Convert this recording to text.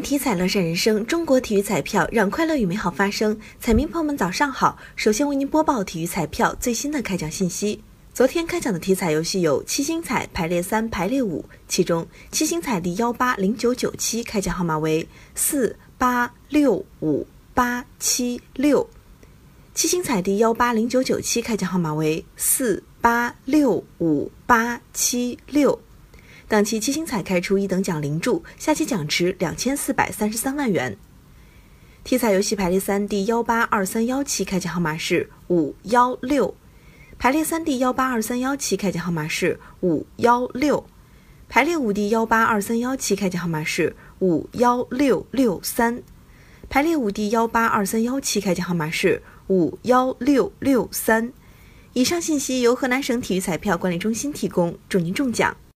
体彩乐善人生，中国体育彩票让快乐与美好发生。彩民朋友们，早上好！首先为您播报体育彩票最新的开奖信息。昨天开奖的体彩游戏有七星彩排列三、排列五，其中七星彩第幺八零九九七开奖号码为四八六五八七六，七星彩第幺八零九九七开奖号码为四八六五八七六。当期七星彩开出一等奖零注，下期奖池两千四百三十三万元。体彩游戏排列三第幺八二三幺期开奖号码是五幺六，排列三第幺八二三幺七开奖号码是五幺六，排列五第幺八二三幺七开奖号码是五幺六六三，排列五第幺八二三幺七开奖号码是五幺六六三。以上信息由河南省体育彩票管理中心提供，祝您中奖！